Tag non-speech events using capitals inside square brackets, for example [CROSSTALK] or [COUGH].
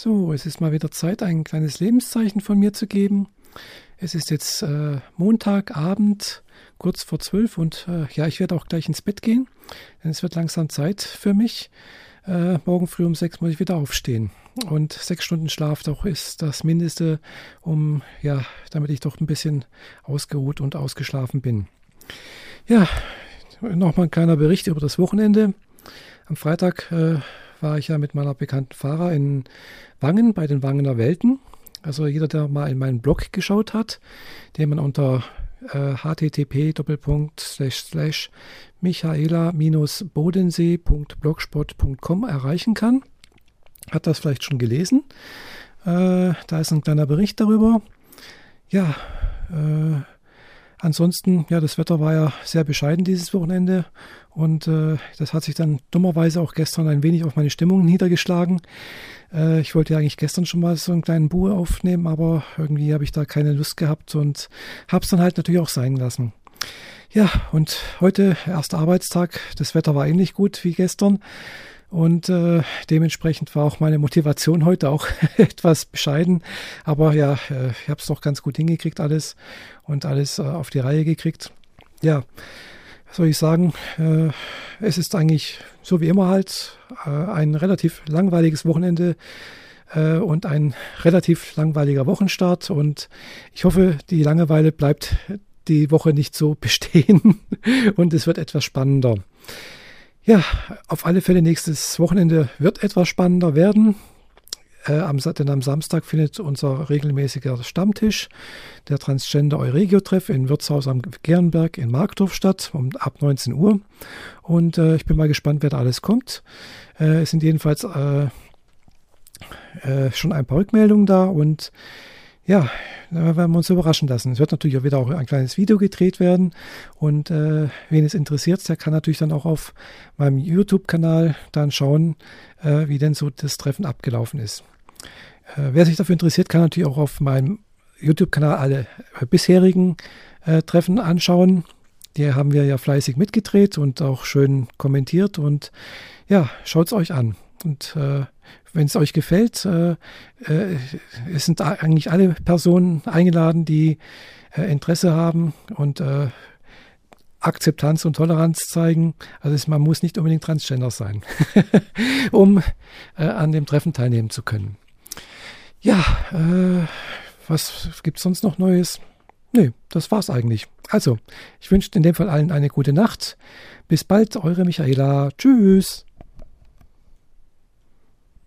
So, es ist mal wieder Zeit, ein kleines Lebenszeichen von mir zu geben. Es ist jetzt äh, Montagabend, kurz vor zwölf und äh, ja, ich werde auch gleich ins Bett gehen, denn es wird langsam Zeit für mich. Äh, morgen früh um sechs muss ich wieder aufstehen. Und sechs Stunden Schlaf doch ist das Mindeste, um ja, damit ich doch ein bisschen ausgeruht und ausgeschlafen bin. Ja, nochmal ein kleiner Bericht über das Wochenende. Am Freitag äh, war ich ja mit meiner bekannten Fahrer in Wangen bei den Wangener Welten. Also jeder, der mal in meinen Blog geschaut hat, den man unter äh, http michaela-bodensee.blogspot.com erreichen kann. Hat das vielleicht schon gelesen. Äh, da ist ein kleiner Bericht darüber. Ja, äh, Ansonsten, ja, das Wetter war ja sehr bescheiden dieses Wochenende und äh, das hat sich dann dummerweise auch gestern ein wenig auf meine Stimmung niedergeschlagen. Äh, ich wollte ja eigentlich gestern schon mal so einen kleinen Buhe aufnehmen, aber irgendwie habe ich da keine Lust gehabt und habe es dann halt natürlich auch sein lassen. Ja, und heute, erster Arbeitstag, das Wetter war ähnlich gut wie gestern. Und äh, dementsprechend war auch meine Motivation heute auch [LAUGHS] etwas bescheiden. Aber ja, äh, ich habe es doch ganz gut hingekriegt alles und alles äh, auf die Reihe gekriegt. Ja, was soll ich sagen? Äh, es ist eigentlich so wie immer halt äh, ein relativ langweiliges Wochenende äh, und ein relativ langweiliger Wochenstart. Und ich hoffe, die Langeweile bleibt die Woche nicht so [LAUGHS] bestehen und es wird etwas spannender. Ja, auf alle Fälle nächstes Wochenende wird etwas spannender werden. Äh, am, denn am Samstag findet unser regelmäßiger Stammtisch, der Transgender Euregio-Treff in Wirtshaus am Gernberg in Markdorf statt, um, ab 19 Uhr. Und äh, ich bin mal gespannt, wer da alles kommt. Äh, es sind jedenfalls äh, äh, schon ein paar Rückmeldungen da und ja, da werden wir uns überraschen lassen. Es wird natürlich auch wieder auch ein kleines Video gedreht werden und äh, wen es interessiert, der kann natürlich dann auch auf meinem YouTube-Kanal dann schauen, äh, wie denn so das Treffen abgelaufen ist. Äh, wer sich dafür interessiert, kann natürlich auch auf meinem YouTube-Kanal alle äh, bisherigen äh, Treffen anschauen. Die haben wir ja fleißig mitgedreht und auch schön kommentiert und ja, schaut es euch an. Und äh, wenn es euch gefällt, äh, äh, es sind eigentlich alle Personen eingeladen, die äh, Interesse haben und äh, Akzeptanz und Toleranz zeigen. Also es, man muss nicht unbedingt Transgender sein, [LAUGHS] um äh, an dem Treffen teilnehmen zu können. Ja, äh, was gibt es sonst noch Neues? Nö, das war's eigentlich. Also, ich wünsche in dem Fall allen eine gute Nacht. Bis bald, eure Michaela. Tschüss.